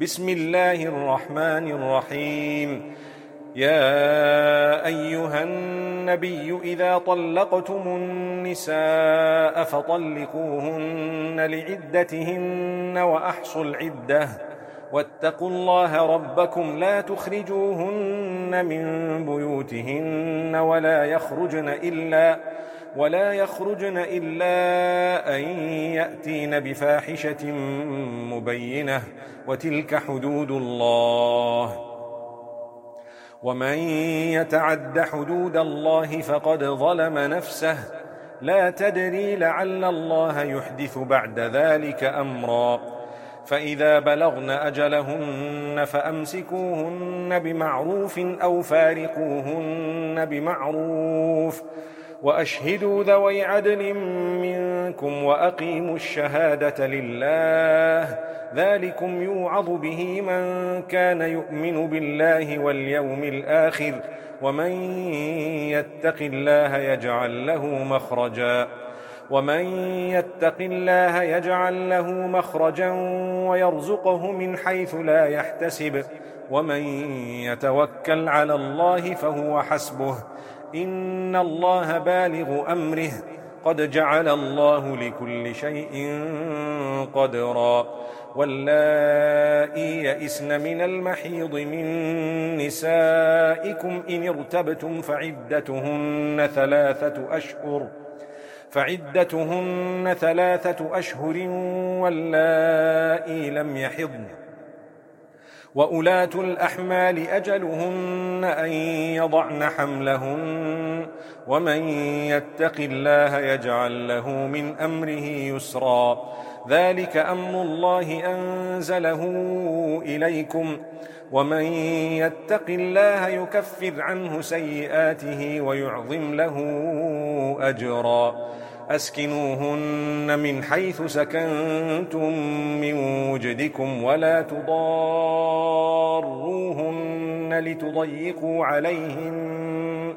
بسم الله الرحمن الرحيم. يا أيها النبي إذا طلقتم النساء فطلقوهن لعدتهن وأحصوا العدة. واتقوا الله ربكم لا تخرجوهن من بيوتهن ولا يخرجن إلا ولا يخرجن إلا أن يأتين بفاحشة مبينة وتلك حدود الله. ومن يتعد حدود الله فقد ظلم نفسه. لا تدري لعل الله يحدث بعد ذلك أمرا. فإذا بلغن أجلهن فأمسكوهن بمعروف أو فارقوهن بمعروف. وأشهدوا ذوي عدل منكم وأقيموا الشهادة لله. ذلكم يوعظ به من كان يؤمن بالله واليوم الآخر ومن يتق الله يجعل له مخرجا. ومن يتق الله يجعل له مخرجا ويرزقه من حيث لا يحتسب. ومن يتوكل على الله فهو حسبه. ان الله بالغ امره. قد جعل الله لكل شيء قدرا. واللائي يئسن من المحيض من نسائكم ان ارتبتم فعدتهن ثلاثة اشهر. فعدتهن ثلاثة اشهر واللائي لم يحضن. وأولاة الأحمال أجلهن أن يضعن حملهن ومن يتق الله يجعل له من أمره يسرا. ذلك أمر الله أنزله إليكم. ومن يتق الله يكفر عنه سيئاته ويعظم له أجرا. أسكنوهن من حيث سكنتم من وجدكم ولا تضاروهن لتضيقوا عليهن.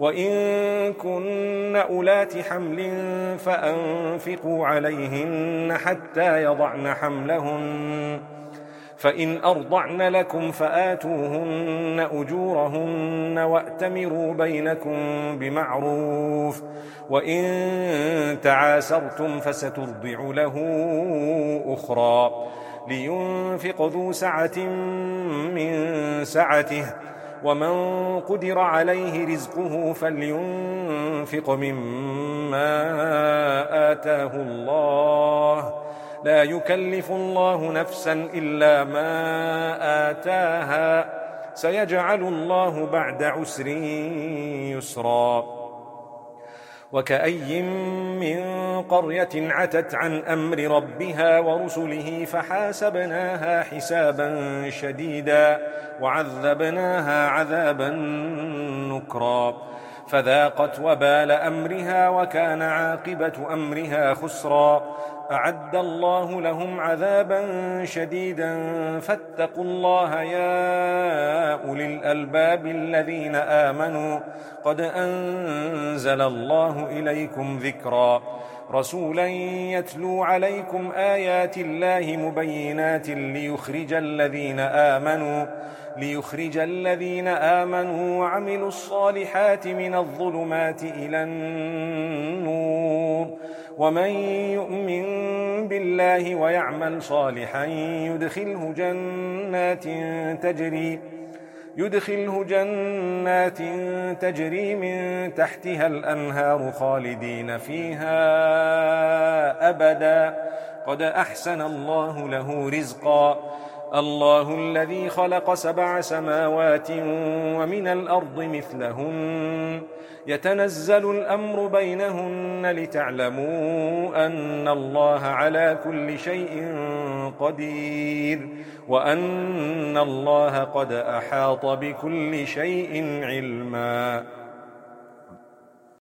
وإن كن أولات حمل فأنفقوا عليهن حتى يضعن حملهن. فإن أرضعن لكم فآتوهن أجورهن وأتمروا بينكم بمعروف وإن تعاسرتم فسترضع له أخرى لينفق ذو سعة من سعته ومن قدر عليه رزقه فلينفق مما آتاه الله لا يكلف الله نفسا إلا ما آتاها. سيجعل الله بعد عسر يسرا. وكأي من قرية عتت عن أمر ربها ورسله فحاسبناها حسابا شديدا وعذبناها عذابا نكرا. فذاقت وبال أمرها وكان عاقبة أمرها خسرا. أعد الله لهم عذابا شديدا. فاتقوا الله يا أولي الألباب الذين آمنوا. قد أنزل الله إليكم ذكرا. رسولا يتلو عليكم آيات الله مبينات ليخرج الذين آمنوا ليخرج الذين آمنوا وعملوا الصالحات من الظلمات إلى النور. ومن يؤمن بالله ويعمل صالحا يدخله جنات تجري يدخله جنات تجري من تحتها الأنهار خالدين فيها أبدا. قد أحسن الله له رزقا. الله الذي خلق سبع سماوات ومن الأرض مثلهن. يتنزل الأمر بينهن لتعلموا أن الله على كل شيء قدير وأن الله قد أحاط بكل شيء علمًا.